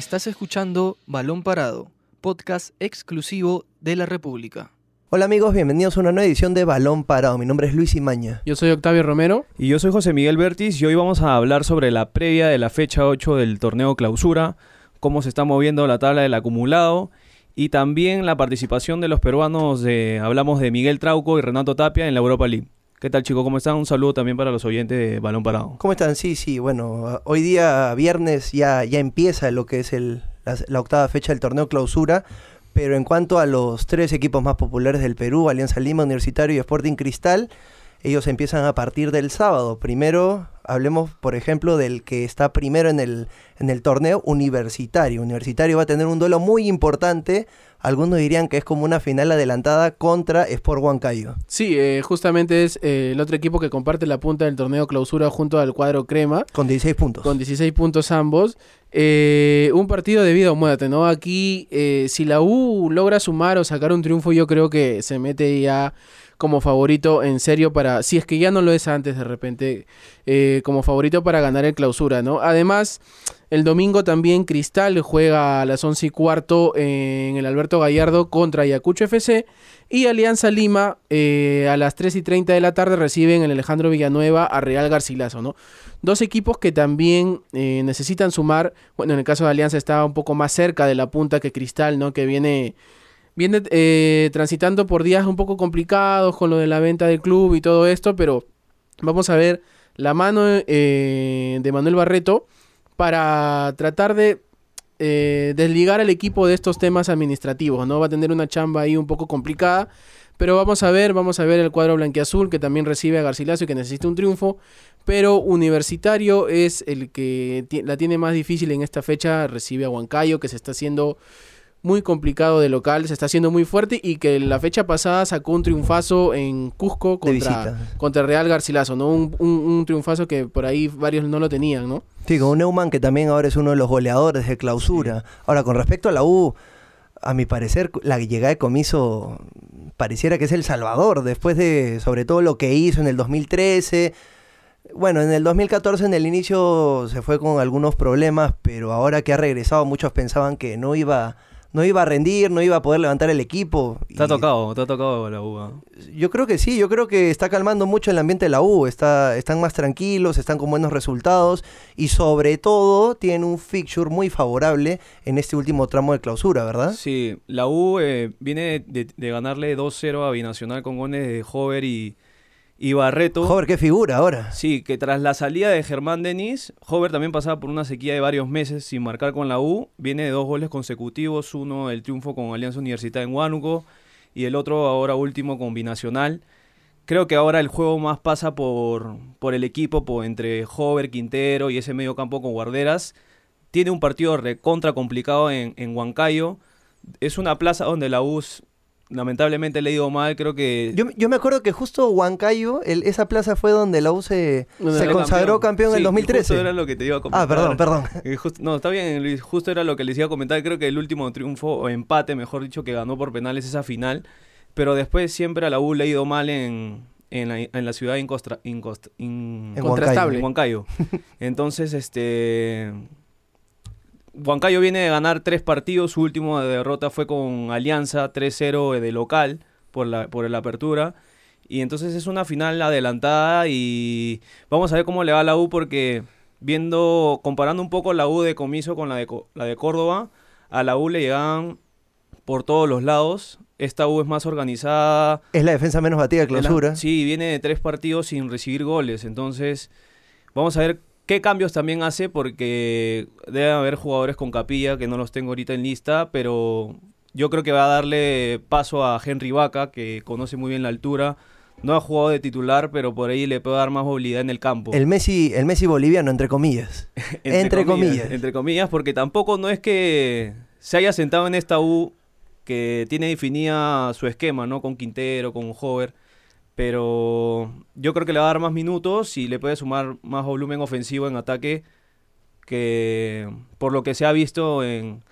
Estás escuchando Balón Parado, podcast exclusivo de la República. Hola amigos, bienvenidos a una nueva edición de Balón Parado. Mi nombre es Luis Imaña. Yo soy Octavio Romero. Y yo soy José Miguel Bertis y hoy vamos a hablar sobre la previa de la fecha 8 del torneo clausura, cómo se está moviendo la tabla del acumulado y también la participación de los peruanos, de, hablamos de Miguel Trauco y Renato Tapia en la Europa League. ¿Qué tal chicos? ¿Cómo están? Un saludo también para los oyentes de Balón Parado. ¿Cómo están? Sí, sí, bueno, hoy día viernes ya, ya empieza lo que es el, la, la octava fecha del torneo clausura, pero en cuanto a los tres equipos más populares del Perú, Alianza Lima, Universitario y Sporting Cristal, ellos empiezan a partir del sábado. Primero, hablemos, por ejemplo, del que está primero en el, en el torneo universitario. Universitario va a tener un duelo muy importante. Algunos dirían que es como una final adelantada contra Sport Huancayo. Sí, eh, justamente es eh, el otro equipo que comparte la punta del torneo clausura junto al cuadro crema. Con 16 puntos. Con 16 puntos ambos. Eh, un partido de vida o muerte, ¿no? Aquí, si la U logra sumar o sacar un triunfo, yo creo que se mete ya como favorito en serio para, si es que ya no lo es antes de repente, eh, como favorito para ganar el clausura, ¿no? Además, el domingo también Cristal juega a las 11 y cuarto en el Alberto Gallardo contra Ayacucho FC y Alianza Lima eh, a las 3 y 30 de la tarde reciben en Alejandro Villanueva a Real Garcilaso, ¿no? Dos equipos que también eh, necesitan sumar, bueno, en el caso de Alianza está un poco más cerca de la punta que Cristal, ¿no? Que viene viene eh, transitando por días un poco complicados con lo de la venta del club y todo esto, pero vamos a ver la mano eh, de Manuel Barreto para tratar de eh, desligar al equipo de estos temas administrativos, ¿no? Va a tener una chamba ahí un poco complicada, pero vamos a ver, vamos a ver el cuadro blanquiazul que también recibe a Garcilaso y que necesita un triunfo, pero Universitario es el que la tiene más difícil en esta fecha, recibe a Huancayo que se está haciendo muy complicado de local, se está haciendo muy fuerte y que la fecha pasada sacó un triunfazo en Cusco contra, contra Real Garcilaso, ¿no? Un, un, un, triunfazo que por ahí varios no lo tenían, ¿no? Sí, con un Neumann que también ahora es uno de los goleadores de clausura. Sí. Ahora, con respecto a la U, a mi parecer, la llegada de Comiso pareciera que es el salvador, después de, sobre todo, lo que hizo en el 2013. Bueno, en el 2014 en el inicio se fue con algunos problemas, pero ahora que ha regresado muchos pensaban que no iba no iba a rendir, no iba a poder levantar el equipo. Te ha tocado, te ha tocado la U. Yo creo que sí, yo creo que está calmando mucho el ambiente de la U, está, están más tranquilos, están con buenos resultados y sobre todo tienen un fixture muy favorable en este último tramo de clausura, ¿verdad? Sí, la U eh, viene de, de ganarle 2-0 a Binacional con goles de Hover y, y Barreto. Hover, qué figura ahora. Sí, que tras la salida de Germán Denis, Hover también pasaba por una sequía de varios meses sin marcar con la U. Viene de dos goles consecutivos, uno el triunfo con Alianza Universitaria en Huánuco y el otro ahora último con Binacional. Creo que ahora el juego más pasa por, por el equipo, por, entre Hover, Quintero y ese medio campo con Guarderas. Tiene un partido recontra complicado en, en Huancayo. Es una plaza donde la U lamentablemente le he ido mal, creo que... Yo, yo me acuerdo que justo Huancayo, el, esa plaza fue donde la U se, se consagró campeón, campeón sí, en el 2013. Justo era lo que te iba a comentar. Ah, perdón, perdón. Just, no, está bien, Luis, justo era lo que les iba a comentar. Creo que el último triunfo, o empate, mejor dicho, que ganó por penales esa final. Pero después siempre a la U le ha ido mal en, en, la, en la ciudad incostra, incost, in, incontrastable. En Huancayo. Entonces, este... Huancayo viene de ganar tres partidos, su última derrota fue con Alianza 3-0 de local por la, por la apertura. Y entonces es una final adelantada y vamos a ver cómo le va a la U porque viendo, comparando un poco la U de Comiso con la de, la de Córdoba, a la U le llegan por todos los lados. Esta U es más organizada. Es la defensa menos batida de clausura. La, sí, viene de tres partidos sin recibir goles. Entonces, vamos a ver ¿Qué cambios también hace? Porque debe haber jugadores con capilla que no los tengo ahorita en lista, pero yo creo que va a darle paso a Henry Vaca, que conoce muy bien la altura. No ha jugado de titular, pero por ahí le puede dar más movilidad en el campo. El Messi, el Messi boliviano, entre comillas. entre, entre comillas, comillas. Entre comillas, porque tampoco no es que se haya sentado en esta U que tiene definida su esquema, ¿no? Con Quintero, con Hover pero yo creo que le va a dar más minutos y le puede sumar más volumen ofensivo en ataque que por lo que se ha visto en,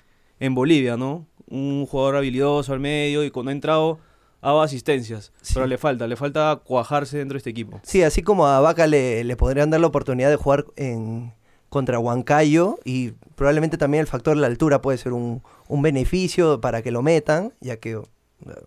en Bolivia, ¿no? Un jugador habilidoso al medio y cuando ha entrado ha dado asistencias, sí. pero le falta, le falta cuajarse dentro de este equipo. Sí, así como a Vaca le, le podrían dar la oportunidad de jugar en contra Huancayo y probablemente también el factor de la altura puede ser un, un beneficio para que lo metan, ya que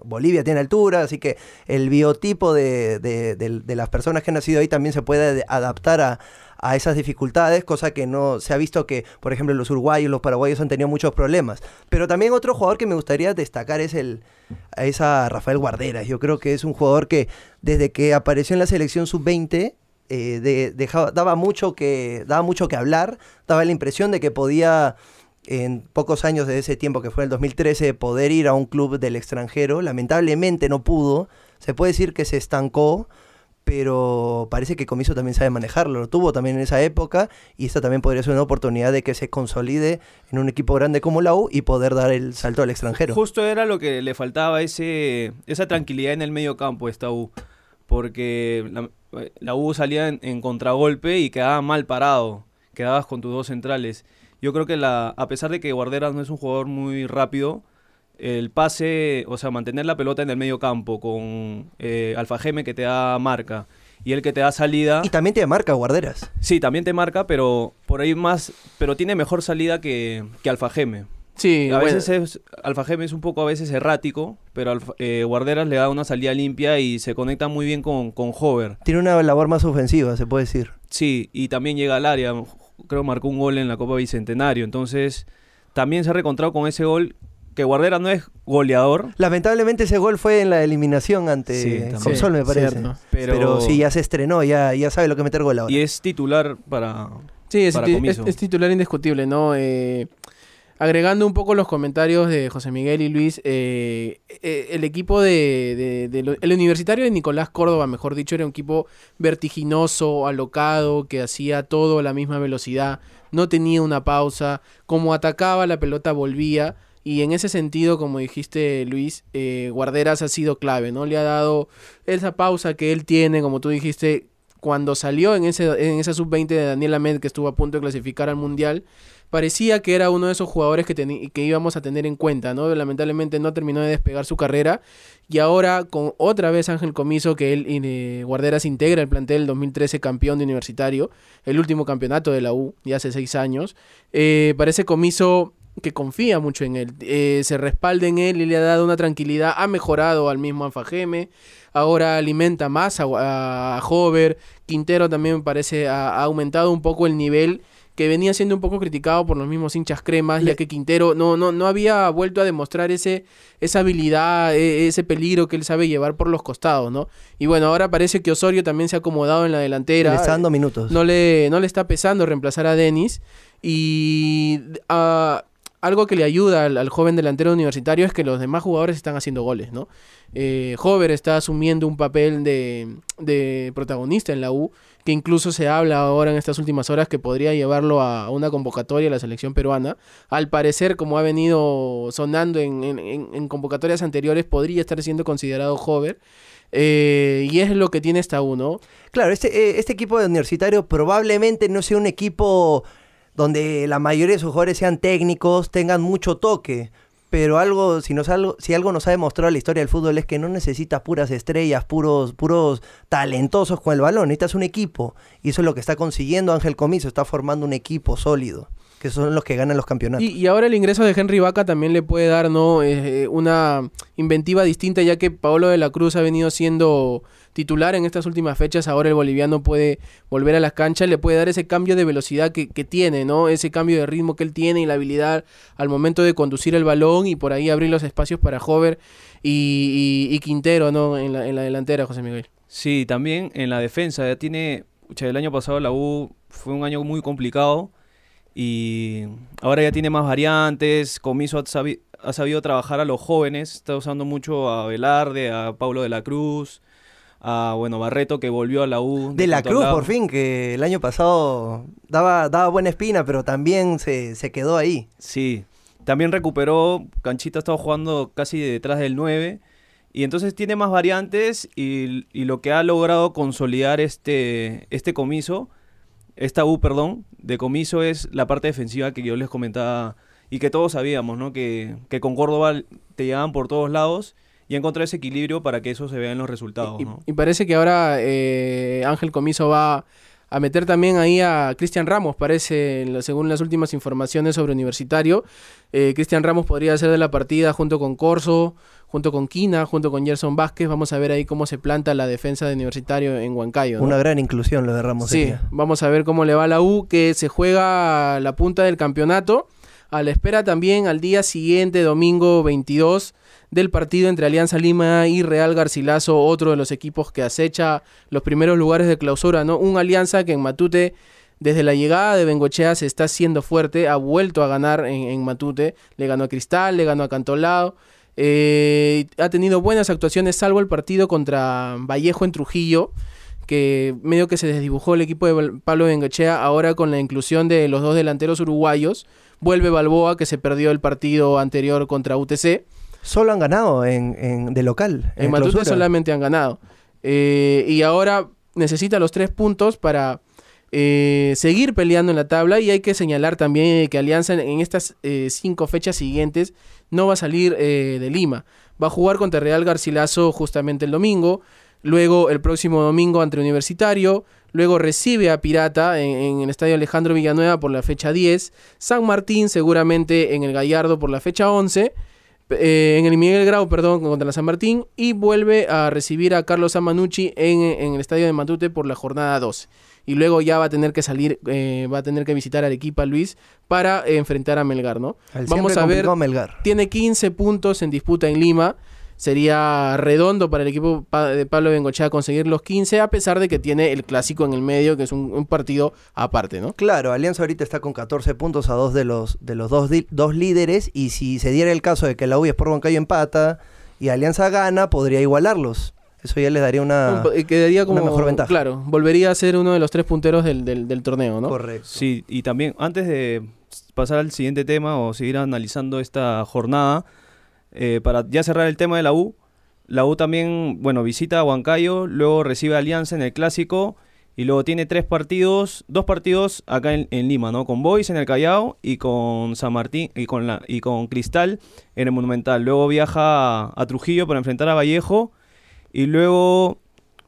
Bolivia tiene altura, así que el biotipo de, de- las personas que han nacido ahí también se puede de- adaptar a, a esas dificultades, cosa que no se ha visto que, por ejemplo, los uruguayos, los paraguayos han tenido muchos problemas. Pero también otro jugador que me gustaría destacar es el es a Rafael Guarderas. Yo creo que es un jugador que desde que apareció en la selección sub-20 eh, daba mucho que daba mucho que hablar, daba la impresión de que podía en pocos años de ese tiempo que fue el 2013 poder ir a un club del extranjero. Lamentablemente no pudo. Se puede decir que se estancó, pero parece que Comiso también sabe manejarlo. Lo tuvo también en esa época y esta también podría ser una oportunidad de que se consolide en un equipo grande como la U y poder dar el salto al extranjero. Justo era lo que le faltaba, ese, esa tranquilidad en el medio campo esta U. Porque la, la U salía en, en contragolpe y quedaba mal parado. Quedabas con tus dos centrales. Yo creo que la, a pesar de que Guarderas no es un jugador muy rápido, el pase, o sea, mantener la pelota en el medio campo con eh, Alfa Geme que te da marca y el que te da salida. Y también te marca Guarderas. Sí, también te marca, pero por ahí más, pero tiene mejor salida que, que Alfa Geme. Sí, A bueno, veces es, Alfa Geme es un poco a veces errático, pero Alfa- eh, Guarderas le da una salida limpia y se conecta muy bien con, con Hover. Tiene una labor más ofensiva, se puede decir. Sí, y también llega al área. Creo marcó un gol en la Copa Bicentenario. Entonces, también se ha reencontrado con ese gol que Guarderas no es goleador, Lamentablemente ese gol fue en la eliminación Sí, ante también. Consol, me Sí, parece. cierto. pero, Pero... sí, ya se estrenó, ya, ya sabe lo que meter gol ahora. y es titular para... Sí, para es- es titular indiscutible, ¿no? Eh, agregando un poco los comentarios de José Miguel y Luis, eh, eh, el equipo de, el universitario de Nicolás Córdoba, mejor dicho, era un equipo vertiginoso, alocado, que hacía todo a la misma velocidad, no tenía una pausa, como atacaba la pelota volvía. Y en ese sentido, como dijiste Luis, eh, Guarderas ha sido clave, ¿no? Le ha dado esa pausa que él tiene, como tú dijiste, cuando salió en, ese, en esa sub-20 de Daniel Ahmed, que estuvo a punto de clasificar al Mundial, parecía que era uno de esos jugadores que, que íbamos a tener en cuenta, ¿no? Lamentablemente no terminó de despegar su carrera. Y ahora, con otra vez Ángel Comiso, que él, eh, Guarderas integra el plantel 2013 campeón de universitario, el último campeonato de la U, ya hace seis años, eh, parece Comiso que confía mucho en él, eh, se respalda en él y le ha dado una tranquilidad, ha mejorado al mismo Anfajeme, ahora alimenta más a, a, Hover, Quintero también parece ha aumentado un poco el nivel que venía siendo un poco criticado por los mismos hinchas cremas, ya que Quintero no, no, no había vuelto a demostrar ese, esa habilidad, e- ese peligro que él sabe llevar por los costados, ¿no? Y bueno, ahora parece que Osorio también se ha acomodado en la delantera. Le está dando minutos. No le, no le está pesando reemplazar a Denis. Y ah, algo que le ayuda al, joven delantero universitario es que los demás jugadores están haciendo goles, ¿no? Eh, Hover está asumiendo un papel de, de protagonista en la U, que incluso se habla ahora en estas últimas horas que podría llevarlo a una convocatoria a la selección peruana. Al parecer, como ha venido sonando en convocatorias anteriores, podría estar siendo considerado Hover. Eh, y es lo que tiene esta U, ¿no? Claro, este, eh, este equipo de universitario probablemente no sea un equipo donde la mayoría de sus jugadores sean técnicos, tengan mucho toque. Pero algo, si, nos algo, si algo nos ha demostrado la historia del fútbol es que no necesitas puras estrellas, puros, puros talentosos con el balón, necesitas un equipo. Y eso es lo que está consiguiendo Ángel Comiso, está formando un equipo sólido, que son los que ganan los campeonatos. Y, y ahora el ingreso de Henry Vaca también le puede dar ¿no? Eh, una inventiva distinta, ya que Paolo de la Cruz ha venido siendo titular en estas últimas fechas. Ahora el boliviano puede volver a las canchas, le puede dar ese cambio de velocidad que, que tiene, ¿no? ese cambio de ritmo que él tiene y la habilidad al momento de conducir el balón y por ahí abrir los espacios para Hover y, y- y Quintero ¿no? en, la, en la delantera, José Miguel. Sí, también en la defensa. Ya tiene. el año pasado la U fue un año muy complicado. Y ahora ya tiene más variantes. Comiso ha, sabi- ha sabido trabajar a los jóvenes. Está usando mucho a Velarde, a Paulo de la Cruz, a bueno, Barreto que volvió a la U. De la Cruz, por fin, que el año pasado daba, daba buena espina, pero también se, se quedó ahí. Sí. También recuperó. Canchita ha estado jugando casi detrás del 9. Y entonces tiene más variantes. Y, y lo que ha logrado consolidar este, este comiso, esta U, perdón, de comiso es la parte defensiva que yo les comentaba. Y que todos sabíamos, ¿no? Que, que con Córdoba te llegaban por todos lados. Y encontrar ese equilibrio para que eso se vea en los resultados, Y, ¿no? y parece que ahora eh, Ángel Comiso va a meter también ahí a Cristian Ramos, parece, según las últimas informaciones sobre Universitario. Eh, Cristian Ramos podría ser de la partida junto con Corso, junto con Quina, junto con Gerson Vázquez. Vamos a ver ahí cómo se planta la defensa de Universitario en Huancayo. ¿no? Una gran inclusión lo de Ramos. Sí, sería. vamos a ver cómo le va a la U, que se juega la punta del campeonato. A la espera también al día siguiente, domingo 22, del partido entre Alianza Lima y Real Garcilaso, otro de los equipos que acecha los primeros lugares de clausura, ¿no? Un Alianza que en Matute, desde la llegada de Bengochea, se está haciendo fuerte, ha vuelto a ganar en, en Matute, le ganó a Cristal, le ganó a Cantolao. eh, ha tenido buenas actuaciones, salvo el partido contra Vallejo en Trujillo, que medio que se desdibujó el equipo de Pablo Bengochea ahora con la inclusión de los dos delanteros uruguayos. Vuelve Balboa, que se perdió el partido anterior contra UTC. Solo han ganado en, en- de local. En Matute clausura. solamente han ganado. Eh, y ahora necesita los tres puntos para eh, seguir peleando en la tabla. Y hay que señalar también que Alianza en, en estas eh, cinco fechas siguientes no va a salir eh, de Lima. Va a jugar contra Real Garcilaso justamente el domingo. Luego el próximo domingo ante Universitario. Luego recibe a Pirata en, en el Estadio Alejandro Villanueva por la fecha 10. San Martín seguramente en el Gallardo por la fecha 11 eh, en el Miguel Grau, perdón, contra la San Martín y vuelve a recibir a Carlos Amanucci en, en el estadio de Matute por la jornada 12. Y luego ya va a tener que salir, eh, va a tener que visitar a Arequipa Luis para eh, enfrentar a Melgar, ¿no? Al Vamos a ver, Melgar. tiene 15 puntos en disputa en Lima. Sería redondo para el equipo de Pablo Bengochea conseguir los 15, a pesar de que tiene el clásico en el medio, que es un, un partido aparte, ¿no? Claro, Alianza ahorita está con 14 puntos a dos de los, de los dos, dos líderes y si se diera el caso de que la U y Sport Huancayo empata y Alianza gana, podría igualarlos. Eso ya les daría una... Un- eh, quedaría como, una mejor ventaja. Claro, volvería a ser uno de los tres punteros del, del- del torneo, ¿no? Correcto. Sí, y también antes de pasar al siguiente tema o seguir analizando esta jornada, eh, para ya cerrar el tema de la U, la U también, bueno, visita a Huancayo, luego recibe a Alianza en el Clásico y luego tiene tres partidos, dos partidos acá en, Lima, ¿no? Con Boys en el Callao y con San Martín y con, la, y con Cristal en el Monumental. Luego viaja a, Trujillo para enfrentar a Vallejo y luego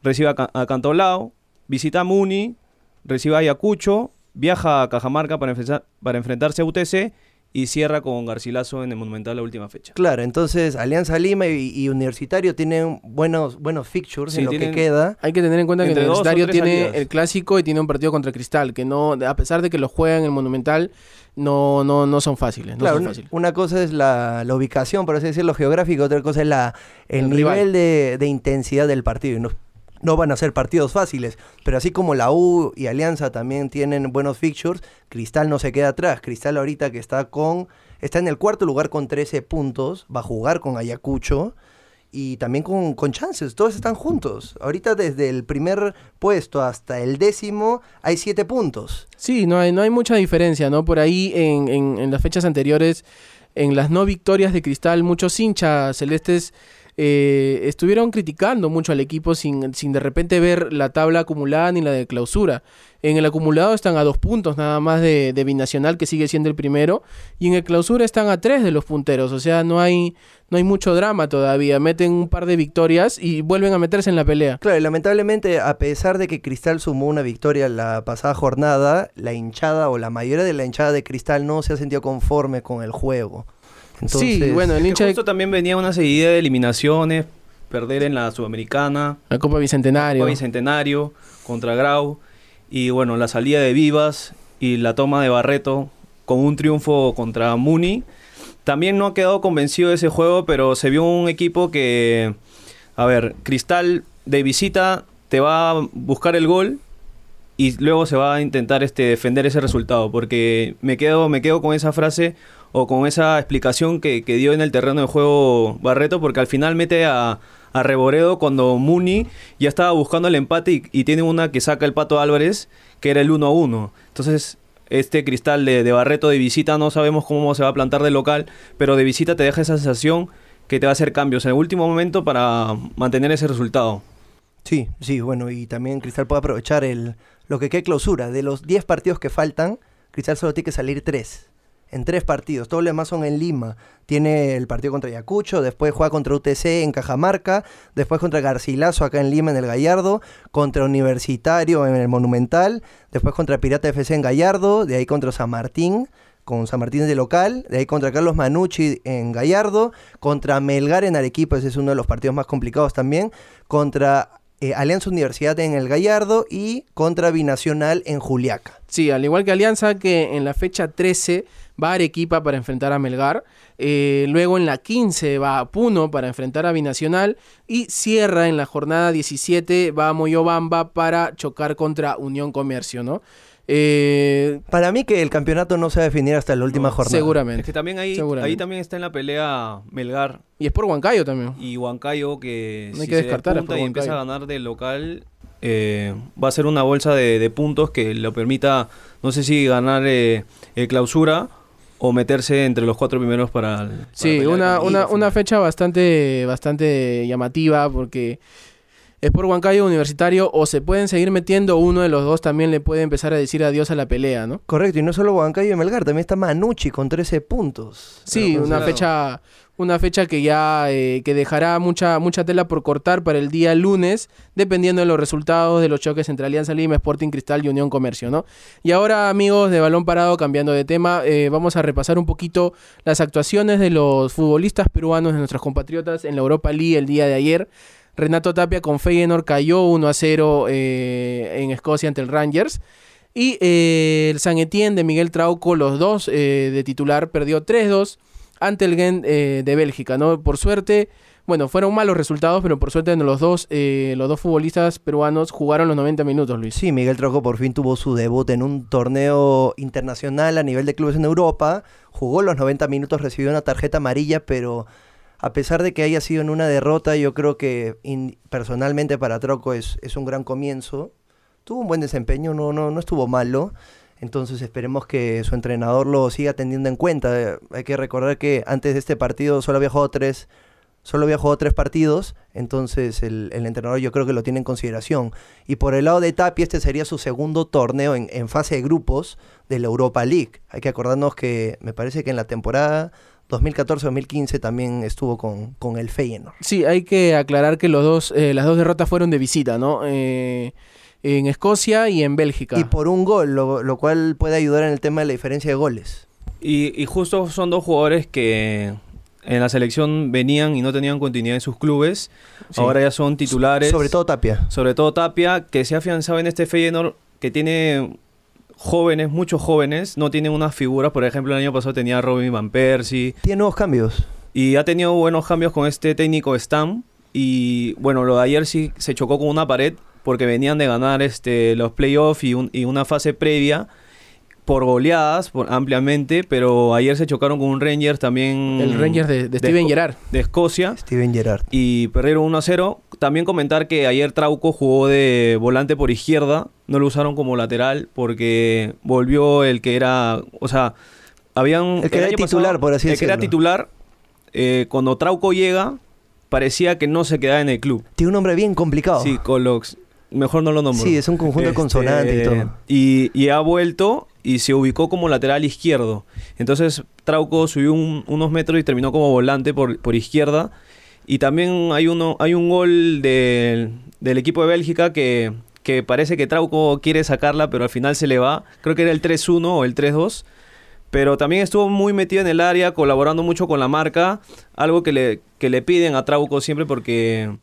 recibe a, a Cantolao, visita a Muni, recibe a Ayacucho, viaja a Cajamarca para, para enfrentarse a UTC y cierra con Garcilaso en el Monumental la última fecha. Claro, entonces Alianza Lima y, y Universitario tienen buenos, buenos fixtures Sí, en lo tienen- que queda. Hay que tener en cuenta que Universitario tiene salidas. el clásico y tiene un partido contra Cristal, que no, a pesar de que lo juegan en el Monumental, no, no, no son fáciles. No Claro, son una, fáciles. una cosa es la, la ubicación, por así decirlo, geográfica, otra cosa es la, el, El nivel de, de intensidad del partido. Y no van a ser partidos fáciles, pero así como la U y Alianza también tienen buenos fixtures, Cristal no se queda atrás. Cristal ahorita que está con está en el cuarto lugar con 13 puntos, va a jugar con Ayacucho y también con, con chances, todos están juntos. Ahorita desde el primer puesto hasta el décimo hay 7 puntos. Sí, no hay, no hay mucha diferencia, ¿no? Por ahí en, en- en las fechas anteriores, en las no victorias de Cristal, muchos hinchas celestes eh, estuvieron criticando mucho al equipo sin, sin de repente ver la tabla acumulada ni la de clausura. En el acumulado están a dos puntos nada más de, de Binacional, que sigue siendo el primero, y en el clausura están a tres de los punteros, o sea, no hay, no hay mucho drama todavía. Meten un par de victorias y vuelven a meterse en la pelea. Claro, y lamentablemente, a pesar de que Cristal sumó una victoria la pasada jornada, la hinchada o la mayoría de la hinchada de Cristal no se ha sentido conforme con el juego. Sí, bueno, el Que hincha de justo también venía una seguida de eliminaciones, perder en la Sudamericana, la Copa Bicentenario. Copa Bicentenario contra Grau y bueno, la salida de Vivas y la toma de Barreto con un triunfo contra Muni. También no ha quedado convencido de ese juego, pero se vio un equipo que, a ver, Cristal de visita te va a buscar el gol y luego se va a intentar este, defender ese resultado, porque me quedo, me quedo con esa frase o con esa explicación que, que dio en el terreno de juego Barreto, porque al final mete a, a Reboredo cuando Muni ya estaba buscando el empate y, tiene una que saca el Pato Álvarez, que era el 1 a 1. Entonces, este cristal de, de Barreto de visita no sabemos cómo se va a plantar de local, pero de visita te deja esa sensación que te va a hacer cambios en el último momento para mantener ese resultado. Sí, sí, bueno, y también Cristal puede aprovechar el lo que quede clausura. De los 10 partidos que faltan, Cristal solo tiene que salir 3. En tres partidos. Todos los demás son en Lima. Tiene el partido contra Ayacucho, después juega contra UTC en Cajamarca, después contra Garcilaso acá en Lima en el Gallardo, contra Universitario en el Monumental, después contra Pirata FC en Gallardo, de ahí contra San Martín, con San Martín de local, de ahí contra Carlos Manucci en Gallardo, contra Melgar en Arequipa, ese es uno de los partidos más complicados también, contra eh, Alianza Universidad en el Gallardo y contra Binacional en Juliaca. Sí, al igual que Alianza, que en la fecha 13 va a Arequipa para enfrentar a Melgar. Eh, luego en la 15 va a Puno para enfrentar a Binacional. Y cierra en la jornada 17 va a Moyobamba para chocar contra Unión Comercio, ¿no? Eh, Para mí que el campeonato no se va a definir hasta la última jornada. seguramente. Es que también ahí, Seguramente. ahí también está en la pelea Melgar Y es por Huancayo también. y Huancayo que No hay si que se descartar, despunta es por y empieza a ganar del local eh, va a ser una bolsa de, de puntos que lo permita no sé si ganar eh, clausura o meterse entre los cuatro primeros para, el- para Sí, una, una, una fecha bastante, bastante llamativa porque es por Huancayo Universitario o se pueden seguir metiendo, uno de los dos también le puede empezar a decir adiós a la pelea, ¿no? Correcto, y no solo Huancayo y Melgar, también está Manucci con 13 puntos. Sí, una fecha, una fecha que ya eh, que dejará mucha, mucha tela por cortar para el día lunes, dependiendo de los resultados de los choques entre Alianza Lima, Sporting Cristal y Unión Comercio, ¿no? Y ahora, amigos de Balón Parado, cambiando de tema, eh, vamos a repasar un poquito las actuaciones de los futbolistas peruanos, de nuestros compatriotas en la Europa League el día de ayer. Renato Tapia con Feyenoord cayó 1 a 0 eh, en Escocia ante el Rangers. Y el San Etienne de Miguel Trauco, los dos de titular, perdió 3-2 ante el Gent eh, de Bélgica, ¿no? Por suerte, bueno, fueron malos resultados, pero por suerte los dos, eh, los dos futbolistas peruanos jugaron los 90 minutos, Luis. Sí, Miguel Troco por fin tuvo su debut en un torneo internacional a nivel de clubes en Europa. Jugó los 90 minutos, recibió una tarjeta amarilla, pero a pesar de que haya sido en una derrota, yo creo que personalmente para Troco es, es un gran comienzo. Tuvo un buen desempeño, no, no, no estuvo malo. Entonces esperemos que su entrenador lo siga teniendo en cuenta. Hay que recordar que antes de este partido solo había jugado tres, solo había jugado tres partidos, entonces el, entrenador yo creo que lo tiene en consideración. Y por el lado de Tapia, este sería su segundo torneo en, en fase de grupos de la Europa League. Hay que acordarnos que me parece que en la temporada 2014-2015 también estuvo con, con el Feyenoord. Sí, hay que aclarar que los dos, eh, las dos derrotas fueron de visita, ¿no? Eh, en Escocia y en Bélgica. Y por un gol, lo, lo cual puede ayudar en el tema de la diferencia de goles. Y, y justo son dos jugadores que en la selección venían y no tenían continuidad en sus clubes. Sí. Ahora ya son titulares. Sobre todo Tapia. Sobre todo Tapia, que se ha afianzado en este Feyenoord, que tiene jóvenes, muchos jóvenes. No tiene unas figuras. Por ejemplo, el año pasado tenía a Robin Van Persie. Tiene nuevos cambios. Y ha tenido buenos cambios con este técnico Stam. Y bueno, lo de ayer sí se chocó con una pared porque venían de ganar este, los playoffs y, un- y una fase previa por goleadas por, ampliamente, pero ayer se chocaron con un Rangers también el Rangers de, de Steven Gerrard. de Escocia Steven Gerrard. y perdieron 1 a 0. También comentar que ayer Trauco jugó de volante por izquierda, no lo usaron como lateral porque volvió el que era, o sea, habían El que era titular, por así el que era decirlo. titular eh, cuando Trauco llega parecía que no se quedaba en el club. Tiene un nombre bien complicado. Sí, Colox, mejor no lo nombro. Sí, es un conjunto de Este, consonantes y todo. Y, y ha vuelto y se ubicó como lateral izquierdo. Entonces Trauco subió un- unos metros y terminó como volante por, por izquierda. Y también hay, uno, hay un gol del, del equipo de Bélgica que, que parece que Trauco quiere sacarla, pero al final se le va. Creo que era el 3-1 o el 3-2. Pero también estuvo muy metido en el área, colaborando mucho con la marca. Algo que le, que le piden a Trauco siempre porque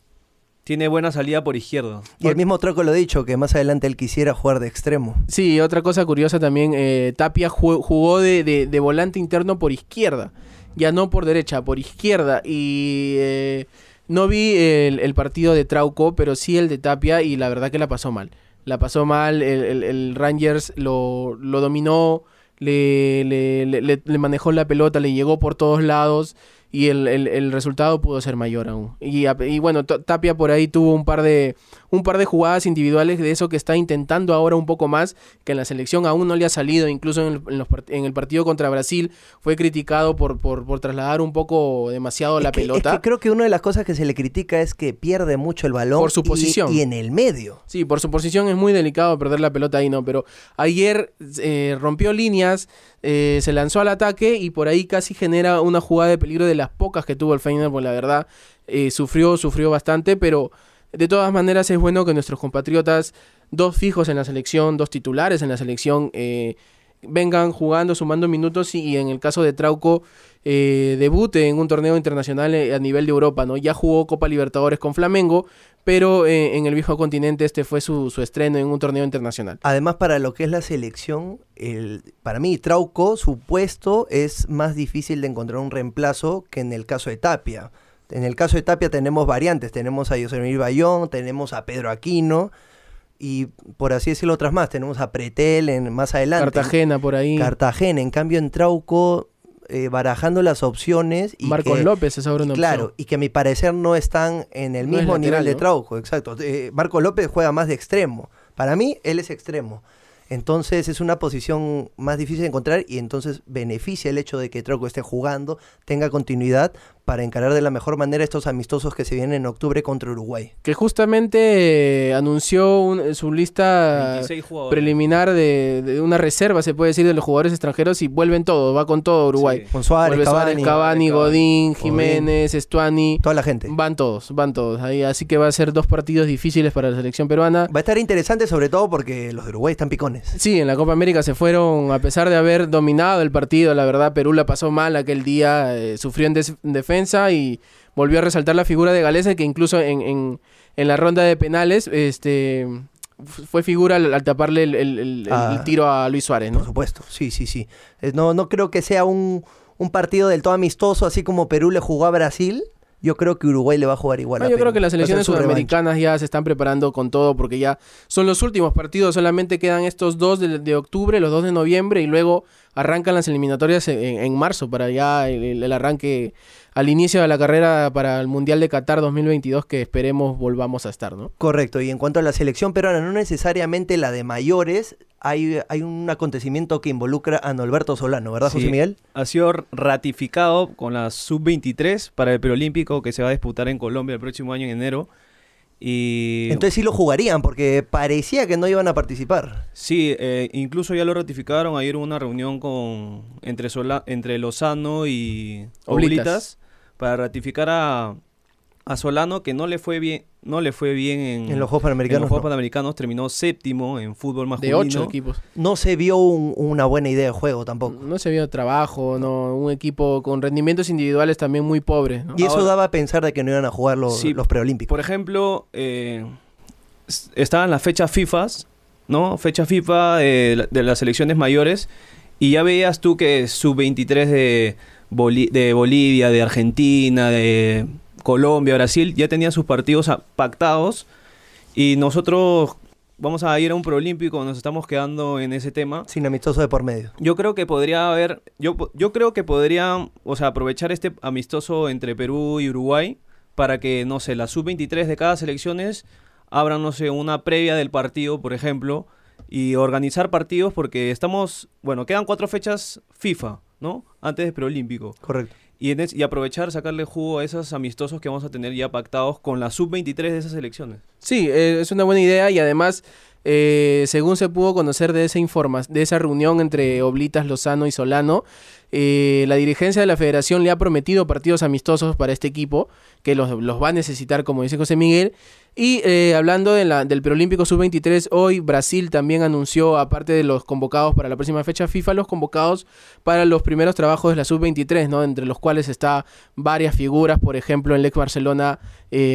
tiene buena salida por izquierda. Y el mismo Troco lo ha dicho, que más adelante él quisiera jugar de extremo. Sí, otra cosa curiosa también, eh, Tapia ju- jugó de, de- de volante interno por izquierda, ya no por derecha, por izquierda. Y eh, no vi el, el partido de Trauco, pero sí el de Tapia y la verdad que la pasó mal. La pasó mal, el, el- el Rangers lo, lo dominó, le, le- le- le- le manejó la pelota, le llegó por todos lados y el, el- el resultado pudo ser mayor aún. Y, bueno, Tapia por ahí tuvo un par de un par de jugadas individuales de eso que está intentando ahora un poco más, que en la selección aún no le ha salido, incluso en el, en los en el partido contra Brasil fue criticado por, por, por trasladar un poco demasiado la que- pelota. Es que creo que una de las cosas que se le critica es que pierde mucho el balón. Por su posición. Y, en el medio. Sí, por su posición es muy delicado perder la pelota ahí, ¿no? Pero ayer eh, rompió líneas, eh, se lanzó al ataque y por ahí casi genera una jugada de peligro de las pocas que tuvo el Feyenoord, pues la verdad eh, sufrió, sufrió bastante, pero de todas maneras es bueno que nuestros compatriotas, dos fijos en la selección, dos titulares en la selección, eh, vengan jugando, sumando minutos y, en el caso de Trauco eh, debute en un torneo internacional eh, a nivel de Europa, ¿no? Ya jugó Copa Libertadores con Flamengo, pero eh, en el viejo continente este fue su, su estreno en un torneo internacional. Además, para lo que es la selección, el, para mí, Trauco, su puesto es más difícil de encontrar un reemplazo que en el caso de Tapia. En el caso de Tapia tenemos variantes. Tenemos a Miguel Bayón, tenemos a Pedro Aquino y, por así decirlo, otras más. Tenemos a Pretel en, más adelante. Cartagena por ahí. Cartagena. En cambio, en Trauco, eh, barajando las opciones. Y Marcos que- López es ahora una Claro, opción. y que a mi parecer no están en el No mismo nivel de ¿no? Trauco, exacto. Eh, Marco López juega más de extremo. Para mí, él es extremo. Entonces es una posición más difícil de encontrar y entonces beneficia el hecho de que Trauco esté jugando, tenga continuidad para encarar de la mejor manera estos amistosos que se vienen en octubre contra Uruguay. Que justamente eh, anunció un- su lista 26 jugadores. preliminar de, de una reserva, se puede decir, de los jugadores extranjeros y vuelven todos, va con todo Uruguay. Sí. Con Suárez, Vuelve Suárez, Cavani, Cavani, Godín, Jiménez, Estuani. toda la gente. Van todos, van todos. Ahí, así que va a ser dos partidos difíciles para la selección peruana. Va a estar interesante sobre todo porque los de Uruguay están picones. Sí, en la Copa América se fueron, a pesar de haber dominado el partido, la verdad Perú la pasó mal aquel día, eh, sufrió en, defensa y volvió a resaltar la figura de Galese, que incluso en, en- en la ronda de penales este, fue figura al, al taparle el, el- el- el Ah. tiro a Luis Suárez, Por ¿no? supuesto, sí, sí, sí. Eh, No, no creo que sea un, un partido del todo amistoso, así como Perú le jugó a Brasil. Yo creo que Uruguay le va a jugar igual No, a yo Perú. creo que las selecciones sudamericanas ya se están preparando con todo porque ya son los últimos partidos, solamente quedan estos dos de, de octubre, los dos de noviembre y luego arrancan las eliminatorias en, en marzo para ya el, el- el arranque al inicio de la carrera para el Mundial de Qatar 2022 que esperemos volvamos a estar, ¿no? Correcto, y en cuanto a la selección peruana, no necesariamente la de mayores, hay, hay un acontecimiento que involucra a Norberto Solano, ¿verdad, José. Miguel? Ha sido ratificado con la sub-23 para el preolímpico que se va a disputar en Colombia el próximo año en enero. Y Entonces sí lo jugarían, porque parecía que no iban a participar. sí, eh, incluso ya lo ratificaron. Ayer hubo una reunión con entre, Sola- entre Lozano y Oblitas. Oblitas para ratificar a, a Solano que no le fue bien, no le fue bien en, En los Juegos en Panamericanos los Juegos no. Panamericanos, terminó séptimo en fútbol De masculino. ocho equipos. No se vio un- una buena idea de juego tampoco. No se vio trabajo, no un equipo con rendimientos individuales también muy pobres, ¿no? Y eso Ahora- daba a pensar de que no iban a jugar los, Sí, los preolímpicos. Por ejemplo, eh, estaban las fechas FIFAs, ¿no? Fecha FIFA de, la- de las selecciones mayores y ya veías tú que sub-23 de, Boli- de Bolivia, de Argentina, de Colombia, Brasil, ya tenían sus partidos pactados y nosotros vamos a ir a un preolímpico, nos estamos quedando en ese tema. Sin amistoso de por medio. Yo creo que podría haber, yo, yo creo que podrían, o sea, aprovechar este amistoso entre Perú y Uruguay para que, no sé, las sub-23 de cada selecciones abran, no sé, una previa del partido, por ejemplo, y organizar partidos porque estamos, bueno, quedan cuatro fechas FIFA, ¿no? Antes del preolímpico. Correcto. Y, es- y aprovechar, sacarle jugo a esos amistosos que vamos a tener ya pactados con la sub-23 de esas selecciones. Sí, eh, es una buena idea y además, eh, según se pudo conocer de esa informa de esa reunión entre Oblitas, Lozano y Solano, eh, la dirigencia de la federación le ha prometido partidos amistosos para este equipo, que los, va a necesitar, como dice José Miguel. Y eh, hablando de la- del preolímpico sub-23, hoy Brasil también anunció, aparte de los convocados para la próxima fecha FIFA, los convocados para los primeros trabajos de la sub-23, ¿no? Entre los cuales está varias figuras, por ejemplo, el ex Barcelona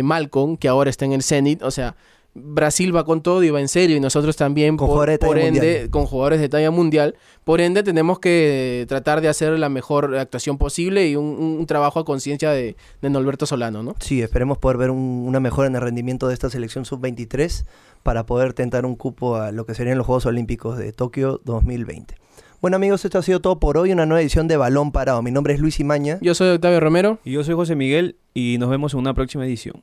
Malcolm, que ahora está en el Zenit, o sea, Brasil va con todo y va en serio y nosotros también Con por, jugadores de talla por ende mundial. con jugadores de talla mundial por ende tenemos que tratar de hacer la mejor actuación posible y un, un trabajo a conciencia de, de Norberto Solano no Sí, esperemos poder ver un- una mejora en el rendimiento de esta selección sub-23 para poder tentar un cupo a lo que serían los Juegos Olímpicos de Tokio 2020. Bueno amigos, esto ha sido todo por hoy, una nueva edición de Balón Parado. Mi nombre es Luis Imaña. Yo soy Octavio Romero. Y yo soy José Miguel y nos vemos en una próxima edición.